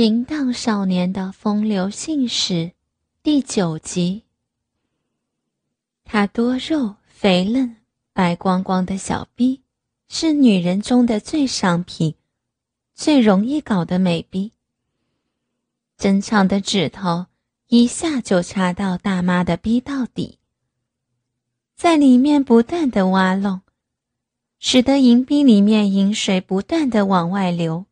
淫荡少年的风流信史，第九集。他多肉、肥嫩、白光光的小逼，是女人中的最上品、最容易搞的美逼。真长的指头一下就插到大妈的逼到底，在里面不断的挖窿，使得银逼里面银水不断的往外流。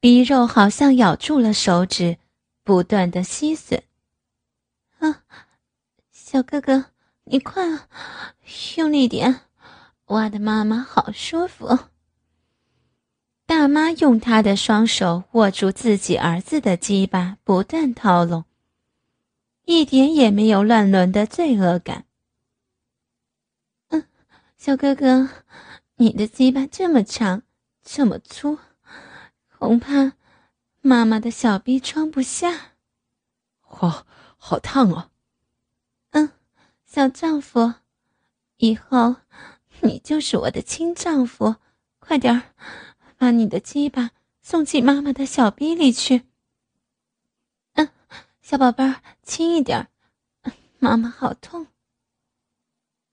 鼻肉好像咬住了手指，不断的吸吮。啊，小哥哥，你快啊，用力点，我的妈妈好舒服。大妈用她的双手握住自己儿子的鸡巴，不断掏拢，一点也没有乱伦的罪恶感。嗯，小哥哥，你的鸡巴这么长，这么粗。恐怕妈妈的小臂装不下，哇，好烫啊！嗯，小丈夫，以后你就是我的亲丈夫，快点儿把你的鸡巴送进妈妈的小逼里去。嗯，小宝贝儿，轻一点妈妈好痛。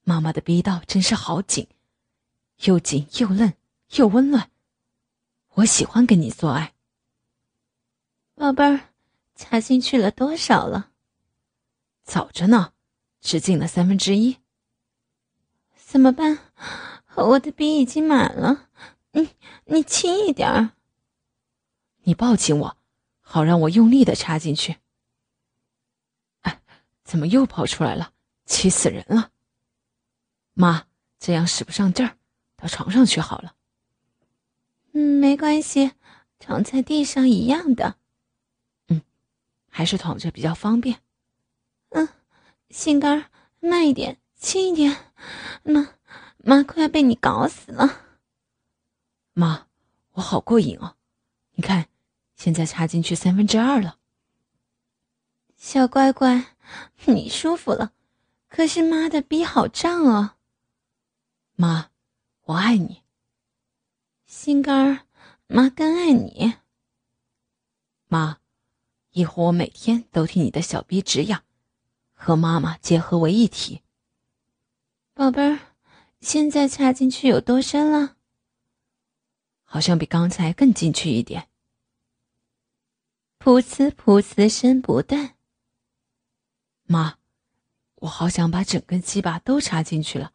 妈妈的逼道真是好紧，又紧又嫩又温暖。我喜欢跟你做爱，宝贝儿，插进去了多少了？早着呢，只进了三分之一。怎么办？我的笔已经满了，你你轻一点儿。你抱紧我，好让我用力的插进去。哎，怎么又跑出来了？气死人了！妈，这样使不上劲儿，到床上去好了。嗯，没关系，躺在地上一样的。嗯，还是躺着比较方便。嗯，心肝儿，慢一点，轻一点。妈，妈快要被你搞死了。妈，我好过瘾哦！你看，现在插进去三分之二了。小乖乖，你舒服了，可是妈的逼好胀哦。妈，我爱你。心肝儿，妈更爱你。妈，以后我每天都替你的小逼止痒，和妈妈结合为一体。宝贝儿，现在插进去有多深了？好像比刚才更进去一点。噗呲噗呲声不断。妈，我好想把整根鸡巴都插进去了，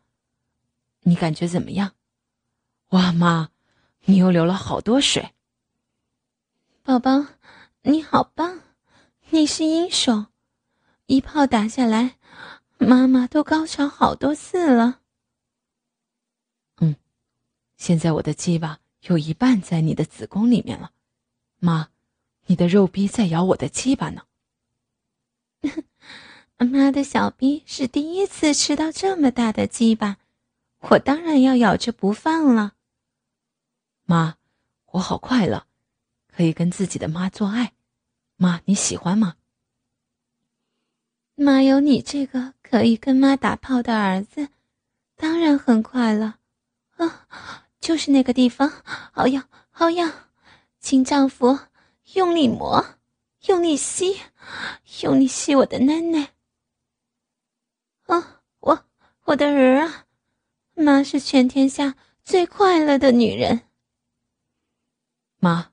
你感觉怎么样？哇，妈！你又流了好多水，宝宝，你好棒，你是英雄，一炮打下来，妈妈都高潮好多次了。嗯，现在我的鸡巴有一半在你的子宫里面了，妈，你的肉逼在咬我的鸡巴呢。妈的小逼是第一次吃到这么大的鸡巴，我当然要咬着不放了。妈，我好快乐，可以跟自己的妈做爱。妈，你喜欢吗？妈有你这个可以跟妈打炮的儿子，当然很快乐。啊，就是那个地方，好痒，好痒，亲丈夫，用力磨，用力吸，用力吸我的奶奶。啊，我我的儿啊，妈是全天下最快乐的女人。妈，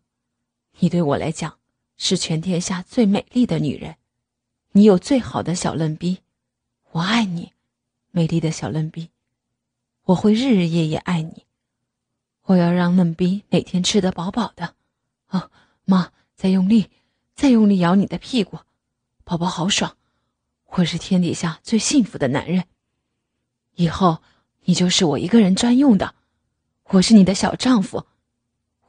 你对我来讲是全天下最美丽的女人，你有最好的小嫩逼，我爱你，美丽的小嫩逼，我会日日夜夜爱你，我要让嫩逼每天吃得饱饱的。啊，妈，再用力，再用力咬你的屁股，宝宝好爽，我是天底下最幸福的男人，以后你就是我一个人专用的，我是你的小丈夫。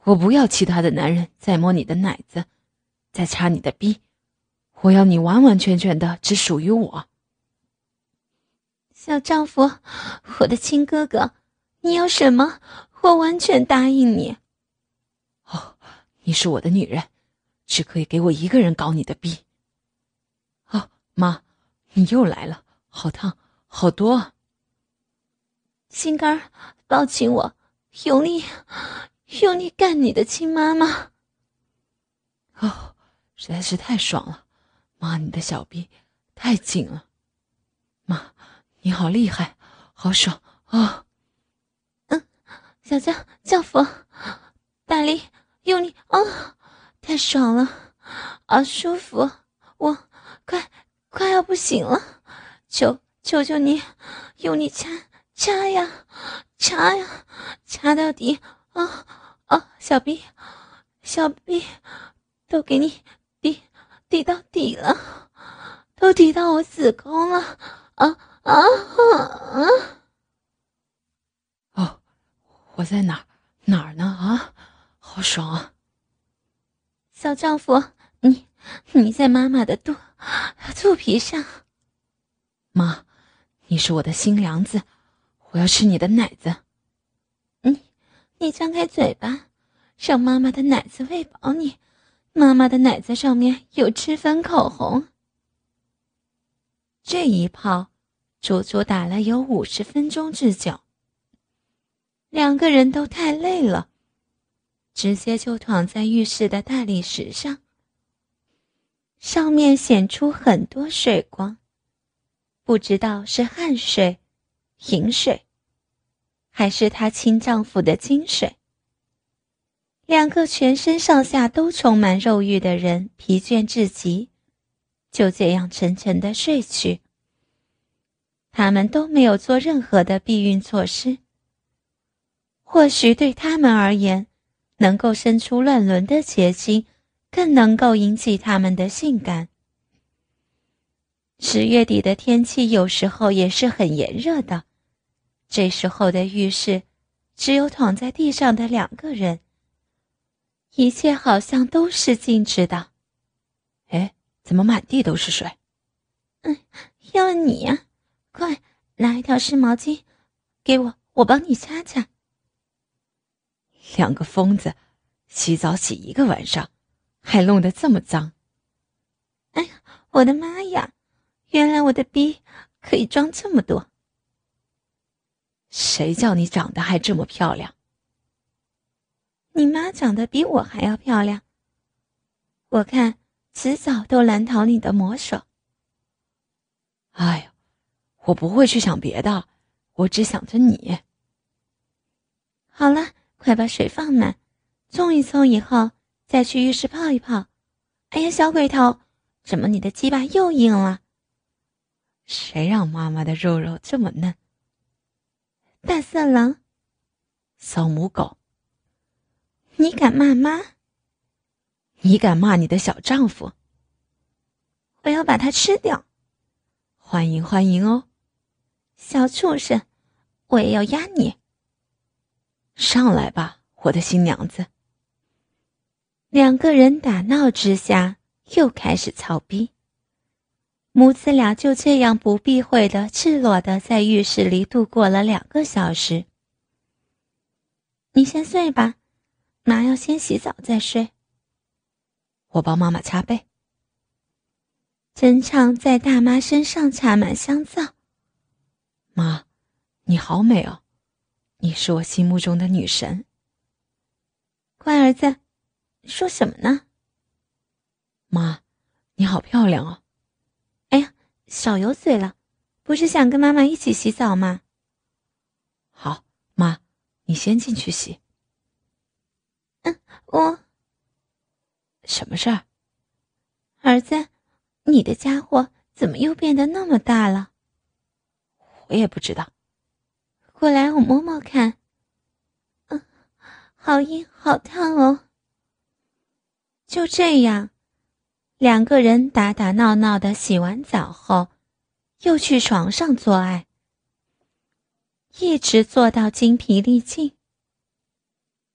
我不要其他的男人再摸你的奶子，再插你的逼，我要你完完全全的只属于我。小丈夫，我的亲哥哥，你要什么，我完全答应你。哦，你是我的女人，只可以给我一个人搞你的逼。哦，妈，你又来了，好烫，好多。心肝儿，抱紧我，用力。用力干你的亲妈妈！实在是太爽了。妈，你的小臂太紧了。妈，你好厉害，好爽啊！嗯，小丈丈夫，大力用力啊，太爽了，好舒服，我快快要不行了，求求求你，用力掐掐呀，掐呀，掐到底啊啊！小臂，小臂，都给你抵抵到底了，都抵到我子宫了。啊啊啊！哦，我在哪哪儿呢？啊，好爽啊！小丈夫，你你在妈妈的肚肚皮上。妈，你是我的新娘子，我要吃你的奶子。你张开嘴巴，让妈妈的奶子喂饱你。妈妈的奶子上面有脂粉口红。这一炮，足足打了有五十分钟之久。两个人都太累了，直接就躺在浴室的大理石上，上面显出很多水光，不知道是汗水、饮水，还是她亲丈夫的精水。两个全身上下都充满肉欲的人，疲倦至极。就这样沉沉的睡去。他们都没有做任何的避孕措施。或许对他们而言，能够生出乱伦的结晶，更能够引起他们的性感。十月底的天气有时候也是很炎热的，这时候的浴室，只有躺在地上的两个人。一切好像都是静止的。哎。怎么满地都是水？嗯，要你呀！快拿一条湿毛巾，给我，我帮你擦擦。两个疯子，洗澡洗一个晚上，还弄得这么脏。哎呀，我的妈呀！原来我的逼可以装这么多。谁叫你长得还这么漂亮？你妈长得比我还要漂亮。我看。迟早都难逃你的魔手。哎呀，我不会去想别的，我只想着你。好了，快把水放满，冲一冲以后再去浴室泡一泡。哎呀，小鬼头，怎么你的鸡巴又硬了？谁让妈妈的肉肉这么嫩？大色狼，骚母狗，你敢骂妈？你敢骂你的小丈夫？我要把他吃掉！欢迎欢迎哦，小畜生！我也要压你！上来吧，我的新娘子！两个人打闹之下，又开始操逼。母子俩就这样不避讳的、赤裸的在浴室里度过了两个小时。你先睡吧，妈要先洗澡再睡。我帮妈妈擦背。真畅在大妈身上插满香皂。妈，你好美哦，你是我心目中的女神。乖儿子，说什么呢？妈，你好漂亮哦。少油嘴了，不是想跟妈妈一起洗澡吗？好，妈，你先进去洗。嗯，我。什么事儿，儿子？你的家伙怎么又变得那么大了？我也不知道。过来，我摸摸看。嗯，好硬，好烫哦。就这样，两个人打打闹闹的洗完澡后，又去床上做爱，一直做到精疲力尽，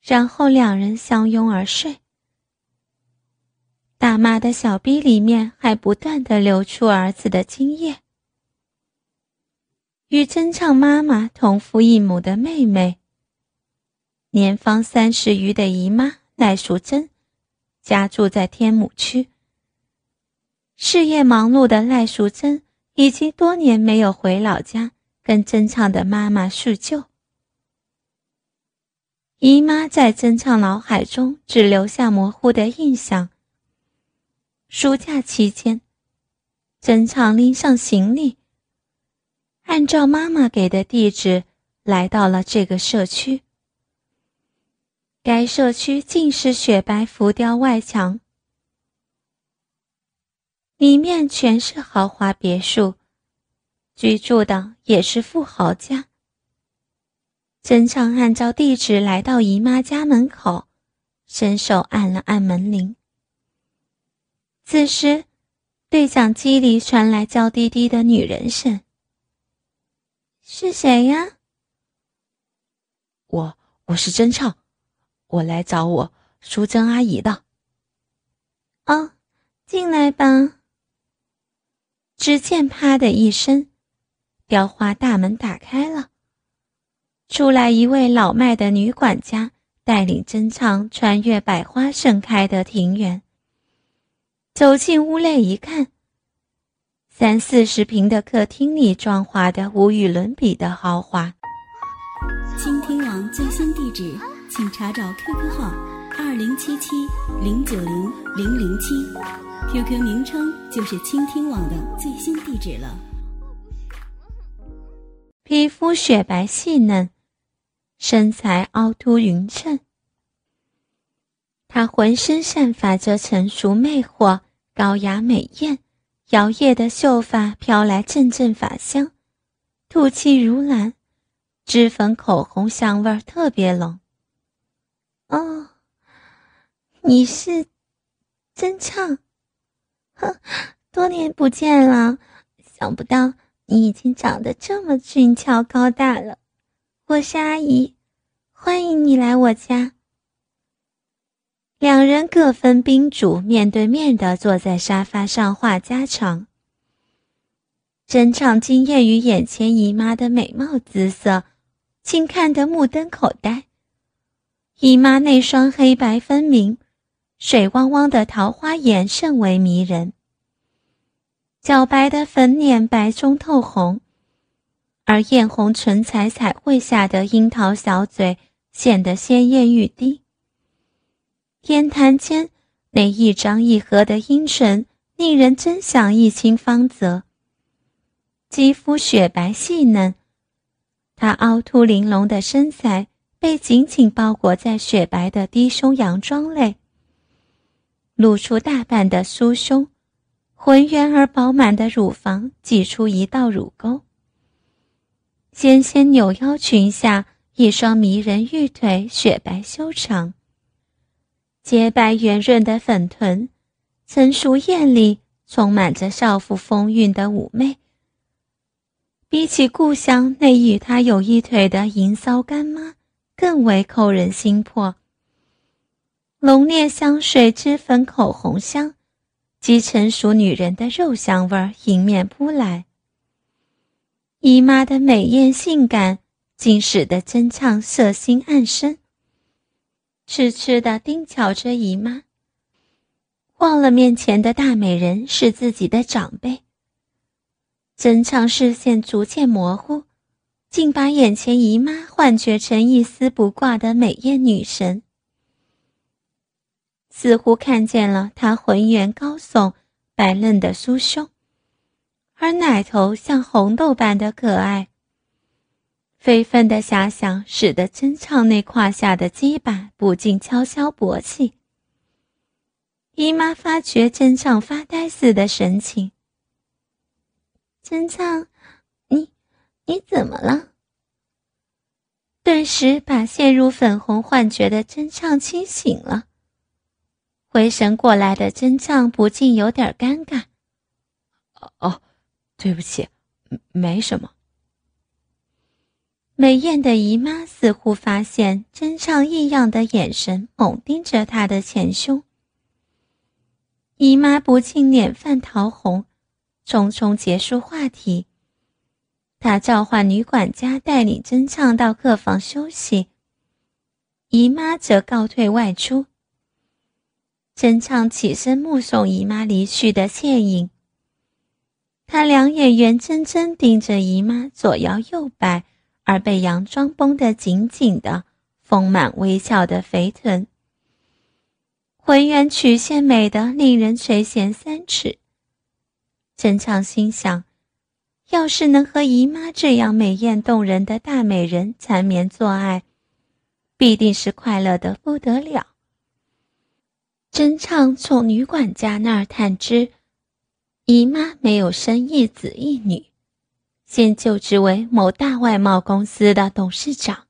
然后两人相拥而睡。大妈的小逼里面还不断的流出儿子的精液。与真唱妈妈同父异母的妹妹，年方三十余的姨妈赖淑珍，家住在天母区。事业忙碌的赖淑珍已经多年没有回老家跟真唱的妈妈叙旧。姨妈在真唱脑海中只留下模糊的印象。暑假期间，曾畅拎上行李，按照妈妈给的地址来到了这个社区。该社区尽是雪白浮雕外墙，里面全是豪华别墅，居住的也是富豪家。真唱按照地址来到姨妈家门口，伸手按了按门铃。此时，对讲机里传来娇滴滴的女人声：“是谁呀？”“我，我是真唱，我来找我淑珍阿姨的。”“哦，进来吧。”只见“啪”的一声，雕花大门打开了，出来一位老迈的女管家，带领珍藏穿越百花盛开的庭园。走进屋内一看，三四十平的客厅里装潢的无与伦比的豪华。倾听网最新地址，请查找 QQ 号二零七七零九零零零七，QQ 名称就是倾听网的最新地址了。皮肤雪白细嫩，身材凹凸匀称。她浑身散发着成熟魅惑、高雅美艳，摇曳的秀发飘来阵阵发香，吐气如兰，脂粉口红香味特别浓。哦，你是真唱，哼，多年不见了，想不到你已经长得这么俊俏高大了。我是阿姨，欢迎你来我家。两人各分宾主，面对面的坐在沙发上话家常。真畅惊艳于眼前姨妈的美貌姿色，竟看得目瞪口呆。姨妈那双黑白分明、水汪汪的桃花眼甚为迷人，皎白的粉脸白中透红，而艳红唇彩彩绘下的樱桃小嘴显得鲜艳欲滴。天坛间，那一张一合的阴唇，令人真想一亲芳泽。肌肤雪白细嫩，她凹凸玲珑的身材被紧紧包裹在雪白的低胸洋装内，露出大半的酥胸，浑圆而饱满的乳房挤出一道乳沟。纤纤扭腰裙下，一双迷人玉腿雪白修长。洁白圆润的粉臀，成熟艳丽，充满着少妇风韵的妩媚。比起故乡那与她有一腿的银骚干妈，更为扣人心魄。浓烈香水、脂粉、口红香，及成熟女人的肉香味迎面扑来。姨妈的美艳性感，竟使得真唱色心暗生。痴痴的盯瞧着姨妈，忘了面前的大美人是自己的长辈。真唱视线逐渐模糊，竟把眼前姨妈幻觉成一丝不挂的美艳女神，似乎看见了她浑圆高耸、白嫩的酥胸，而奶头像红豆般的可爱。非分的遐想，使得真唱那胯下的鸡巴不禁悄悄勃起。姨妈发觉真唱发呆似的神情，真唱，你你怎么了？顿时把陷入粉红幻觉的真唱清醒了。回神过来的真唱不禁有点尴尬。哦，对不起，没什么。美艳的姨妈似乎发现真唱异样的眼神，猛盯着她的前胸。姨妈不禁脸泛桃红，匆匆结束话题。她召唤女管家带领真唱到客房休息，姨妈则告退外出。真唱起身目送姨妈离去的倩影，他两眼圆睁睁盯着姨妈左摇右摆。而被洋装绷得紧紧的，丰满微翘的肥臀，浑圆曲线美得令人垂涎三尺。陈畅心想，要是能和姨妈这样美艳动人的大美人缠绵做爱，必定是快乐的不得了。真畅从女管家那儿探知，姨妈没有生一子一女，现就职为某大外贸公司的董事长。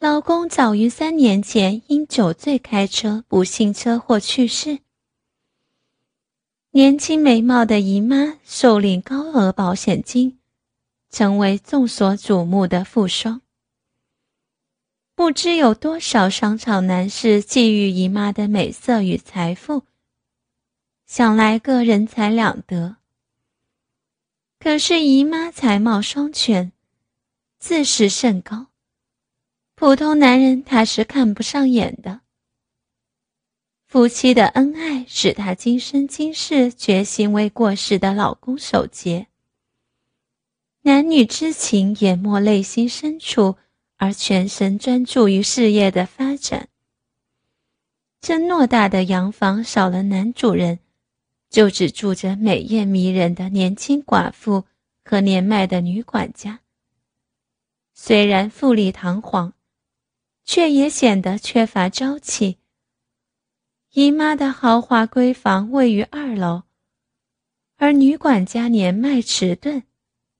老公早于三年前因酒醉开车不幸车祸去世。年轻美貌的姨妈受领高额保险金，成为众所瞩目的富商。不知有多少商场男士觊觎姨妈的美色与财富，想来个人财两得。可是姨妈才貌双全，自视甚高。普通男人他是看不上眼的。夫妻的恩爱使她今生今世决心为过世的老公守节。男女之情淹没内心深处，而全神专注于事业的发展。这偌大的洋房少了男主人，就只住着美艳迷人的年轻寡妇和年迈的女管家。虽然富丽堂皇。却也显得缺乏朝气。姨妈的豪华闺房位于二楼，而女管家年迈迟钝，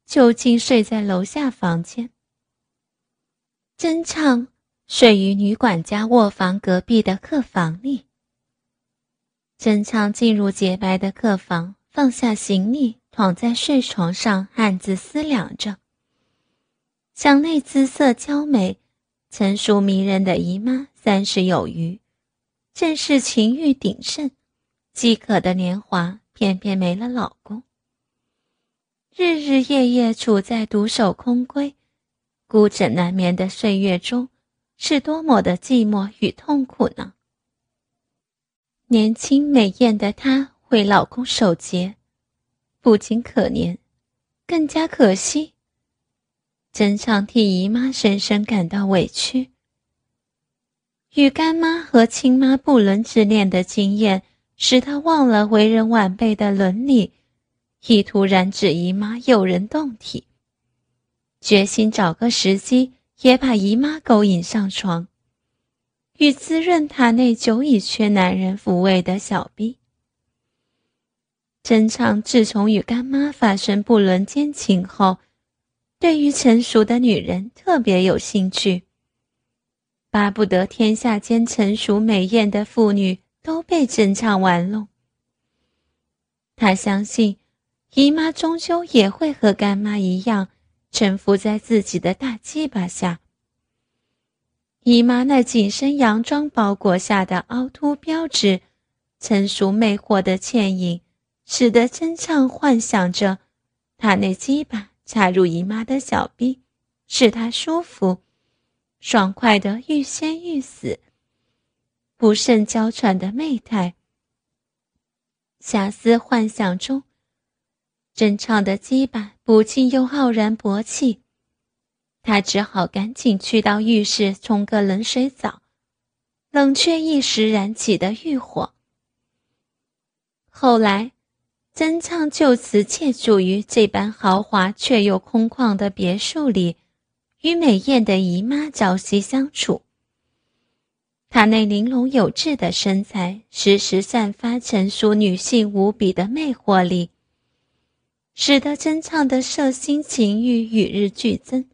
就近睡在楼下房间。真唱睡于女管家卧房隔壁的客房里。真唱进入洁白的客房，放下行李，躺在睡床上，暗自思量着，想那姿色娇美。成熟迷人的姨妈三十有余，正是情欲鼎盛、饥渴的年华，偏偏没了老公。日日夜夜处在独守空闺、孤枕难眠的岁月中，是多么的寂寞与痛苦呢？年轻美艳的她为老公守节，不仅可怜，更加可惜。真常替姨妈深深感到委屈。与干妈和亲妈不伦之恋的经验，使她忘了为人晚辈的伦理，意图染指姨妈诱人动体，决心找个时机也把姨妈勾引上床，与滋润塔内久已缺男人抚慰的小逼。真唱自从与干妈发生不伦奸情后。对于成熟的女人特别有兴趣，巴不得天下间成熟美艳的妇女都被真唱玩弄。他相信，姨妈终究也会和干妈一样，臣服在自己的大鸡巴下。姨妈那紧身洋装包裹下的凹凸标志，成熟魅惑的倩影，使得真唱幻想着，他那鸡巴。插入姨妈的小臂，使她舒服、爽快的欲仙欲死，不慎娇喘的媚态。遐思幻想中，真唱的鸡巴不禁又傲然勃起，他只好赶紧去到浴室冲个冷水澡，冷却一时燃起的欲火。后来。曾畅就此借住于这般豪华却又空旷的别墅里，与美艳的姨妈朝夕相处。她那玲珑有致的身材，时时散发成熟女性无比的魅惑力，使得真唱的色心情欲与日俱增。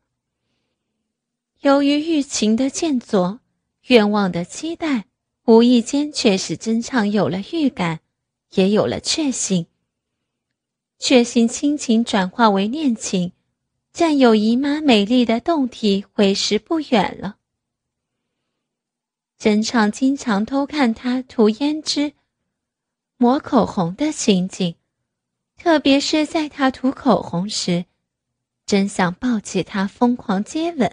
由于欲情的渐作，愿望的期待，无意间却使真唱有了预感，也有了确信。确信亲情转化为恋情，占有姨妈美丽的胴体为时不远了。真唱经常偷看她涂胭脂、抹口红的情景，特别是在她涂口红时，真想抱起她疯狂接吻；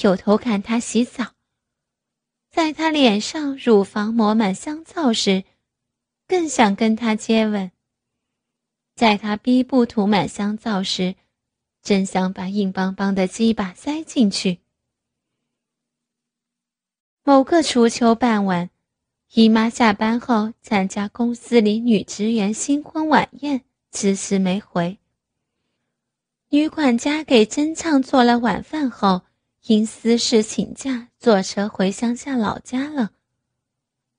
又偷看她洗澡，在她脸上、乳房抹满香皂时，更想跟她接吻。在他逼部涂满香皂时，真想把硬邦邦的鸡巴塞进去。某个初秋傍晚，姨妈下班后参加公司里女职员新婚晚宴，迟迟没回。女管家给真唱做了晚饭后，因私事请假，坐车回乡下老家了，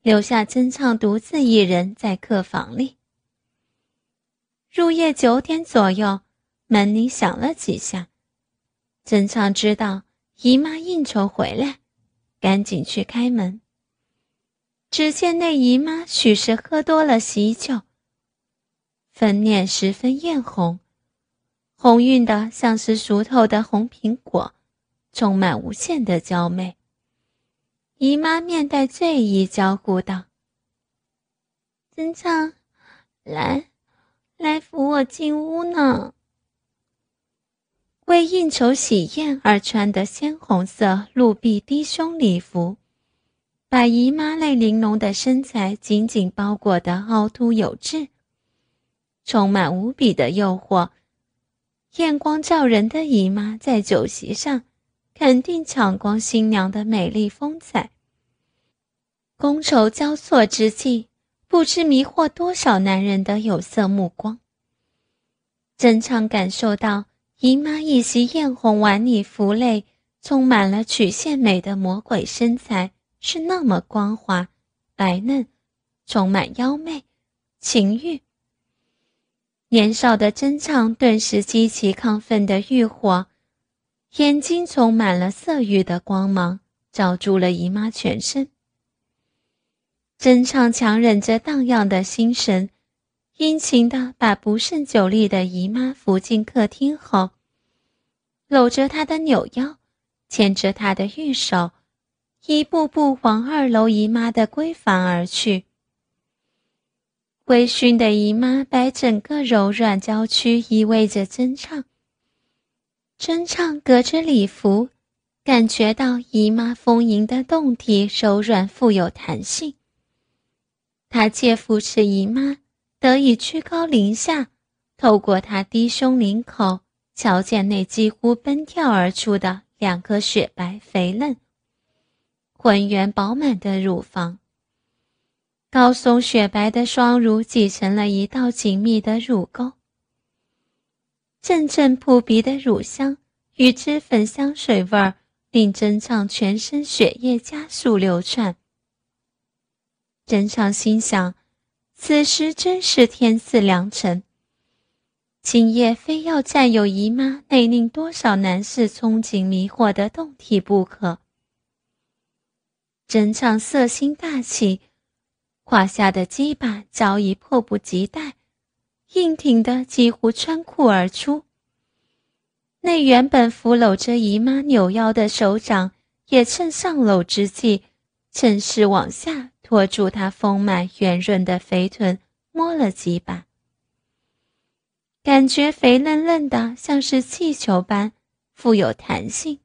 留下真唱独自一人在客房里。入夜九点左右，门铃响了几下，真唱知道姨妈应酬回来，赶紧去开门。只见那姨妈许是喝多了喜酒，粉脸十分艳红，红晕的像是熟透的红苹果，充满无限的娇媚。姨妈面带醉意，娇呼道：“真唱，来，来扶我进屋呢。”为应酬喜宴而穿的鲜红色露臂低胸礼服。把姨妈那玲珑的身材紧紧包裹的凹凸有致，充满无比的诱惑。艳光照人的姨妈在酒席上，肯定抢光新娘的美丽风采。觥筹交错之际，不知迷惑多少男人的有色目光。真常感受到姨妈一袭艳红晚礼服内充满了曲线美的魔鬼身材。是那么光滑、白嫩，充满妖媚、情欲。年少的真畅顿时激起亢奋的欲火，眼睛充满了色欲的光芒，照住了姨妈全身。真畅强忍着荡漾的心神，殷勤地把不胜酒力的姨妈扶进客厅后，搂着她的扭腰，牵着她的玉手。一步步往二楼姨妈的闺房而去。微醺的姨妈把整个柔软娇躯依偎着真唱。真唱隔着礼服，感觉到姨妈丰盈的胴体柔软富有弹性。他借扶持姨妈，得以居高临下，透过她低胸领口，瞧见那几乎奔跳而出的两颗雪白肥嫩。浑圆饱满的乳房，高耸雪白的双乳挤成了一道紧密的乳沟。阵阵扑鼻的乳香与脂粉香水味儿，令真唱全身血液加速流窜。真唱心想，此时真是天赐良辰，今夜非要占有姨妈那令多少男士憧憬迷惑的胴体不可。真唱色心大起，胯下的鸡巴早已迫不及待，硬挺的几乎穿裤而出。那原本扶搂着姨妈扭腰的手掌，也趁上搂之际，趁势往下托住她丰满圆润的肥臀，摸了几把。感觉肥嫩嫩的，像是气球般富有弹性。